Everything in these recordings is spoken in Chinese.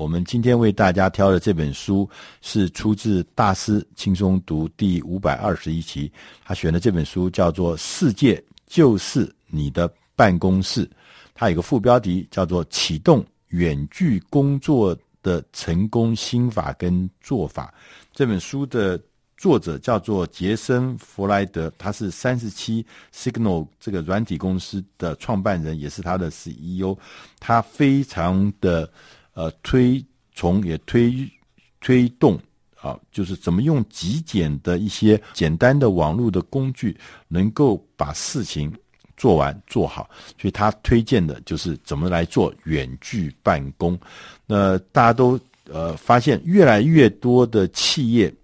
我们今天为大家挑的这本书是出自《大师轻松读》第五百二十一期，他选的这本书叫做《世界就是你的办公室》，它有个副标题叫做《启动远距工作的成功心法跟做法》。这本书的作者叫做杰森·弗莱德，他是三十七 Signal 这个软体公司的创办人，也是他的 CEO。他非常的。呃，推崇也推推动啊，就是怎么用极简的一些简单的网络的工具，能够把事情做完做好。所以他推荐的就是怎么来做远距办公。那大家都呃发现，越来越多的企业，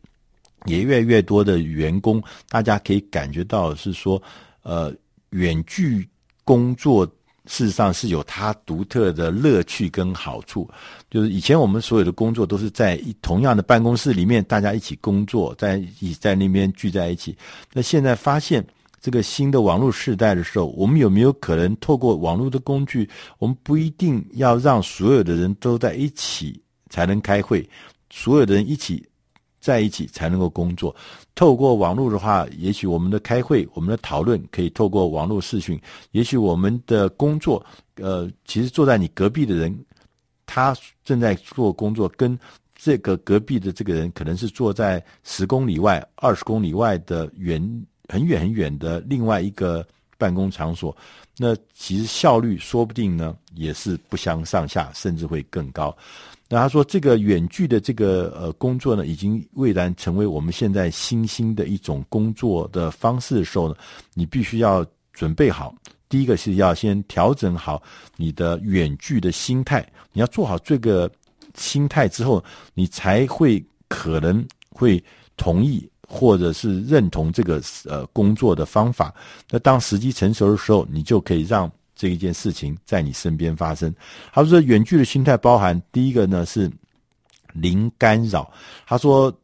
也越来越多的员工，大家可以感觉到是说，呃，远距工作。事实上是有它独特的乐趣跟好处，就是以前我们所有的工作都是在同样的办公室里面，大家一起工作，在一在那边聚在一起。那现在发现这个新的网络时代的时候，我们有没有可能透过网络的工具，我们不一定要让所有的人都在一起才能开会，所有的人一起。在一起才能够工作。透过网络的话，也许我们的开会、我们的讨论可以透过网络视讯。也许我们的工作，呃，其实坐在你隔壁的人，他正在做工作，跟这个隔壁的这个人可能是坐在十公里外、二十公里外的远很远很远的另外一个办公场所。那其实效率说不定呢，也是不相上下，甚至会更高。那他说，这个远距的这个呃工作呢，已经蔚然成为我们现在新兴的一种工作的方式的时候呢，你必须要准备好。第一个是要先调整好你的远距的心态，你要做好这个心态之后，你才会可能会同意或者是认同这个呃工作的方法。那当时机成熟的时候，你就可以让。这一件事情在你身边发生。他说，远距的心态包含第一个呢是零干扰。他说，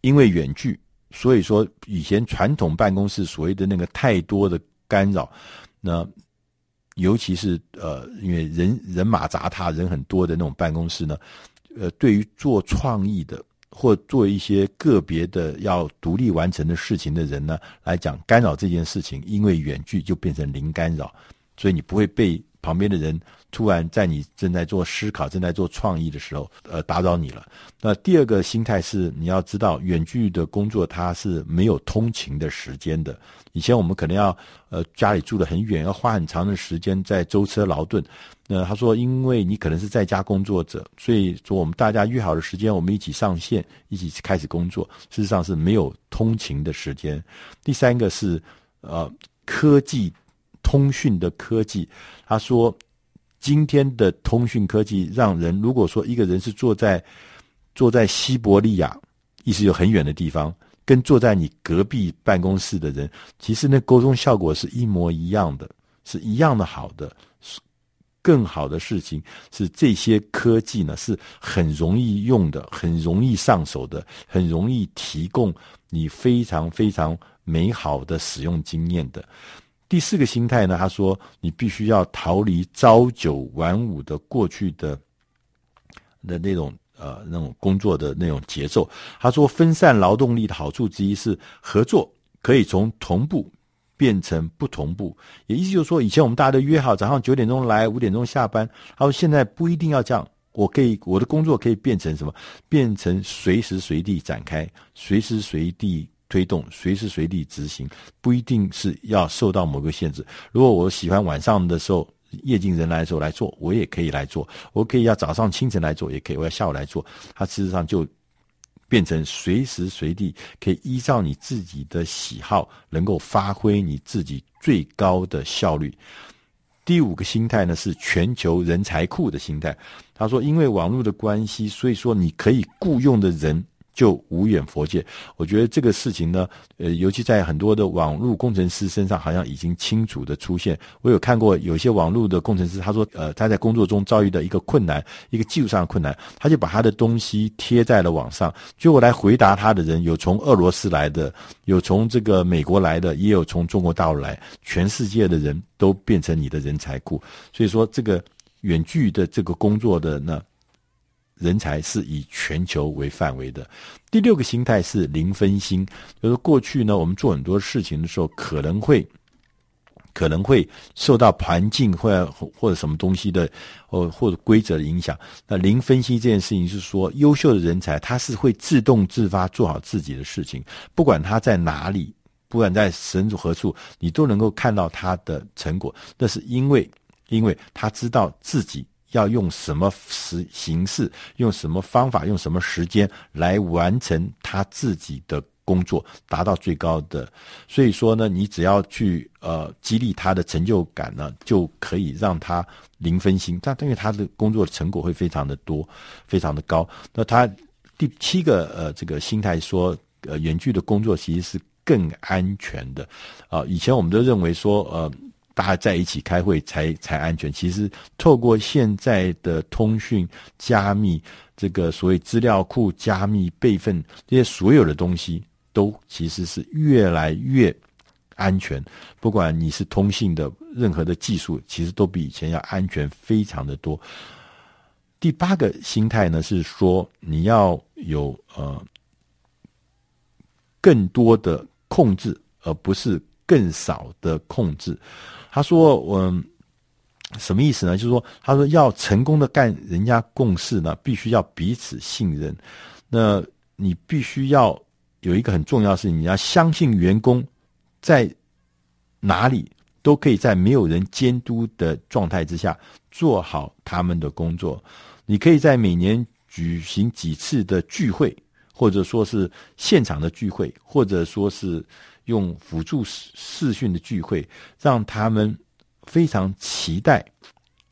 因为远距，所以说以前传统办公室所谓的那个太多的干扰，那尤其是呃，因为人人马杂沓、人很多的那种办公室呢，呃，对于做创意的或做一些个别的要独立完成的事情的人呢来讲，干扰这件事情，因为远距就变成零干扰。所以你不会被旁边的人突然在你正在做思考、正在做创意的时候，呃，打扰你了。那第二个心态是，你要知道，远距的工作它是没有通勤的时间的。以前我们可能要，呃，家里住得很远，要花很长的时间在舟车劳顿。那他说，因为你可能是在家工作者，所以说我们大家约好的时间，我们一起上线，一起开始工作，事实上是没有通勤的时间。第三个是，呃，科技。通讯的科技，他说，今天的通讯科技让人，如果说一个人是坐在坐在西伯利亚，意思有很远的地方，跟坐在你隔壁办公室的人，其实那沟通效果是一模一样的，是一样的好的。更好的事情是，这些科技呢是很容易用的，很容易上手的，很容易提供你非常非常美好的使用经验的。第四个心态呢，他说你必须要逃离朝九晚五的过去的的那种呃那种工作的那种节奏。他说分散劳动力的好处之一是合作可以从同步变成不同步，也意思就是说，以前我们大家都约好早上九点钟来，五点钟下班。他说现在不一定要这样，我可以我的工作可以变成什么？变成随时随地展开，随时随地。推动随时随地执行，不一定是要受到某个限制。如果我喜欢晚上的时候，夜静人来的时候来做，我也可以来做。我可以要早上清晨来做，也可以。我要下午来做，它事实上就变成随时随地可以依照你自己的喜好，能够发挥你自己最高的效率。第五个心态呢，是全球人才库的心态。他说，因为网络的关系，所以说你可以雇佣的人。就无远佛界，我觉得这个事情呢，呃，尤其在很多的网络工程师身上，好像已经清楚的出现。我有看过有些网络的工程师，他说，呃，他在工作中遭遇的一个困难，一个技术上的困难，他就把他的东西贴在了网上。结果来回答他的人，有从俄罗斯来的，有从这个美国来的，也有从中国大陆来，全世界的人都变成你的人才库。所以说，这个远距的这个工作的呢。人才是以全球为范围的。第六个心态是零分心，就是过去呢，我们做很多事情的时候，可能会可能会受到环境或或者什么东西的，或或者规则的影响。那零分析这件事情是说，优秀的人才他是会自动自发做好自己的事情，不管他在哪里，不管在神处何处，你都能够看到他的成果。那是因为，因为他知道自己。要用什么时形式，用什么方法，用什么时间来完成他自己的工作，达到最高的。所以说呢，你只要去呃激励他的成就感呢，就可以让他零分心。但因为他的工作成果会非常的多，非常的高。那他第七个呃这个心态说，呃远距的工作其实是更安全的啊、以前我们都认为说呃。大家在一起开会才才安全。其实，透过现在的通讯加密，这个所谓资料库加密备份这些所有的东西，都其实是越来越安全。不管你是通信的任何的技术，其实都比以前要安全非常的多。第八个心态呢，是说你要有呃更多的控制，而不是更少的控制。他说：“嗯，什么意思呢？就是说，他说要成功的干人家共事呢，必须要彼此信任。那你必须要有一个很重要的事情，你要相信员工在哪里都可以在没有人监督的状态之下做好他们的工作。你可以在每年举行几次的聚会，或者说是现场的聚会，或者说是。”用辅助视视讯的聚会，让他们非常期待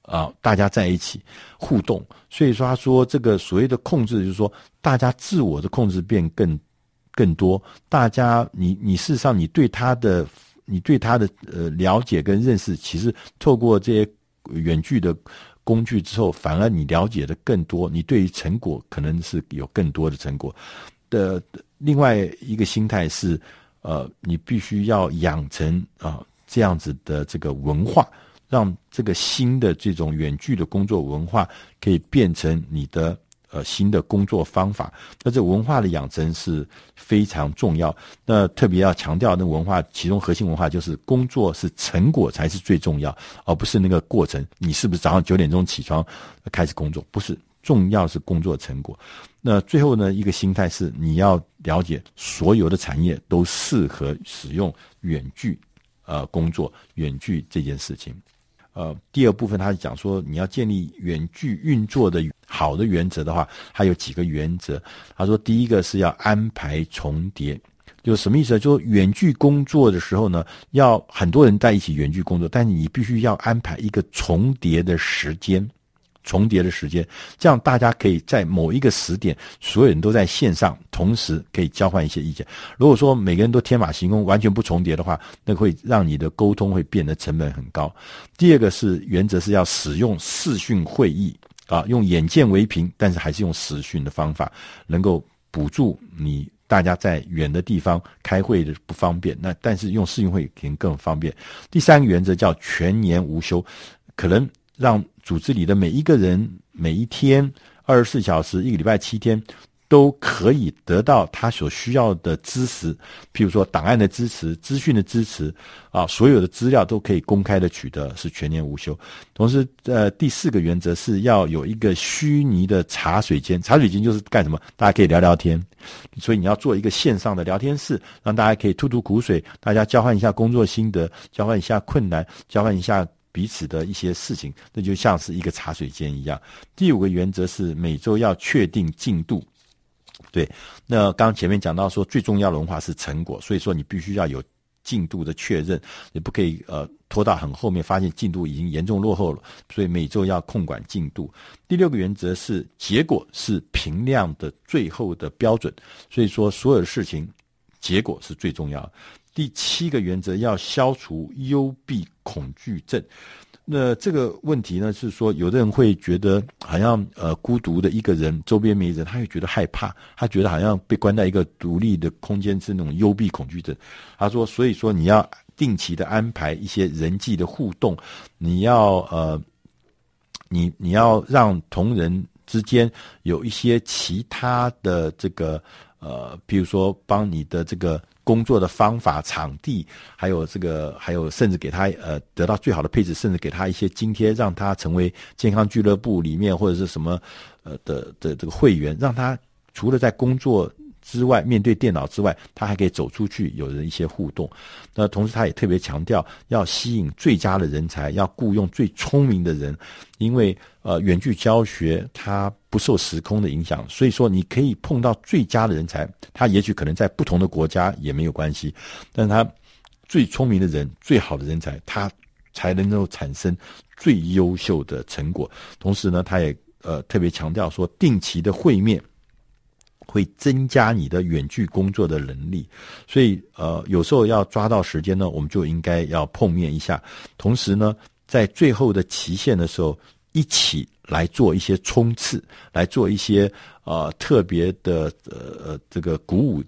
啊，大家在一起互动。所以说，他说这个所谓的控制，就是说大家自我的控制变更更多。大家，你你事实上你对他的你对他的呃了解跟认识，其实透过这些远距的工具之后，反而你了解的更多。你对于成果可能是有更多的成果的。另外一个心态是。呃，你必须要养成啊、这样子的这个文化，让这个新的这种远距的工作文化可以变成你的呃新的工作方法。那这文化的养成是非常重要。那特别要强调，那文化其中核心文化就是工作是成果才是最重要，而不是那个过程。你是不是早上九点钟起床开始工作？不是。重要是工作成果。那最后呢，一个心态是你要了解所有的产业都适合使用远距呃工作，远距这件事情。呃，第二部分他讲说，你要建立远距运作的好的原则的话，还有几个原则。他说，第一个是要安排重叠，就什么意思呢？就远距工作的时候呢，要很多人在一起远距工作，但是你必须要安排一个重叠的时间。重叠的时间，这样大家可以在某一个时点，所有人都在线上，同时可以交换一些意见。如果说每个人都天马行空，完全不重叠的话，那会让你的沟通会变得成本很高。第二个是原则是要使用视讯会议啊，用眼见为凭，但是还是用视讯的方法，能够补助你大家在远的地方开会的不方便。那但是用视讯会肯定更方便。第三个原则叫全年无休，可能。让组织里的每一个人每一天二十四小时，一个礼拜七天，都可以得到他所需要的支持，譬如说档案的支持、资讯的支持啊，所有的资料都可以公开的取得，是全年无休。同时，呃，第四个原则是要有一个虚拟的茶水间，茶水间就是干什么？大家可以聊聊天，所以你要做一个线上的聊天室，让大家可以吐吐苦水，大家交换一下工作心得，交换一下困难，交换一下。彼此的一些事情，那就像是一个茶水间一样。第五个原则是每周要确定进度。对，那刚前面讲到说，最重要的文化是成果，所以说你必须要有进度的确认，你不可以呃拖到很后面，发现进度已经严重落后了。所以每周要控管进度。第六个原则是结果是评量的最后的标准，所以说所有的事情结果是最重要的。第七个原则要消除幽闭恐惧症。那这个问题呢，是说有的人会觉得好像呃孤独的一个人，周边没人，他会觉得害怕，他觉得好像被关在一个独立的空间，是那种幽闭恐惧症。他说，所以说你要定期的安排一些人际的互动，你要呃，你你要让同仁之间有一些其他的这个呃，比如说帮你的这个工作的方法、场地，还有这个，还有甚至给他呃得到最好的配置，甚至给他一些津贴，让他成为健康俱乐部里面或者是什么呃的的这个会员，让他除了在工作。之外，面对电脑之外，他还可以走出去，有人一些互动。那同时，他也特别强调要吸引最佳的人才，要雇佣最聪明的人，因为呃，远距教学它不受时空的影响，所以说你可以碰到最佳的人才，他也许可能在不同的国家也没有关系，但他最聪明的人、最好的人才，他才能够产生最优秀的成果。同时呢，他也呃特别强调说，定期的会面。会增加你的远距工作的能力，所以呃，有时候要抓到时间呢，我们就应该要碰面一下。同时呢，在最后的期限的时候，一起来做一些冲刺，来做一些呃特别的呃这个鼓舞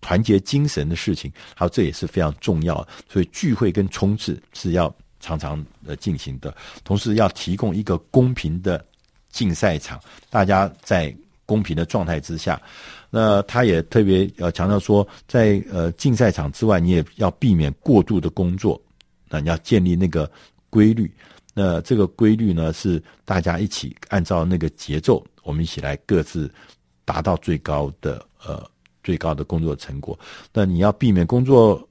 团结精神的事情，还有这也是非常重要。所以聚会跟冲刺是要常常呃进行的，同时要提供一个公平的竞赛场，大家在。公平的状态之下，那他也特别要强调说，在呃竞赛场之外，你也要避免过度的工作，那你要建立那个规律。那这个规律呢，是大家一起按照那个节奏，我们一起来各自达到最高的呃最高的工作成果。那你要避免工作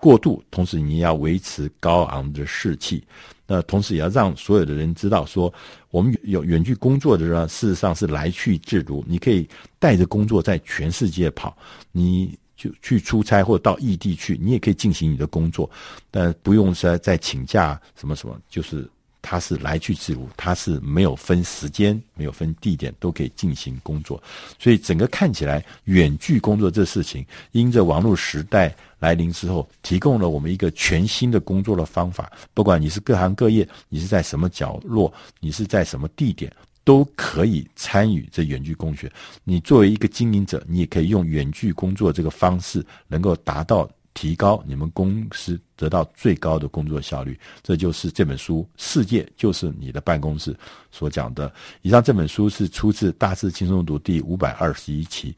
过度，同时你要维持高昂的士气。那同时也要让所有的人知道，说我们有远距工作的人，事实上是来去自如。你可以带着工作在全世界跑，你就去出差或者到异地去，你也可以进行你的工作，但不用说再请假什么什么，就是。它是来去自如，它是没有分时间、没有分地点，都可以进行工作。所以整个看起来，远距工作这事情，因着网络时代来临之后，提供了我们一个全新的工作的方法。不管你是各行各业，你是在什么角落，你是在什么地点，都可以参与这远距工学。你作为一个经营者，你也可以用远距工作这个方式，能够达到。提高你们公司得到最高的工作效率，这就是这本书《世界就是你的办公室》所讲的。以上这本书是出自《大师轻松读》第五百二十一期。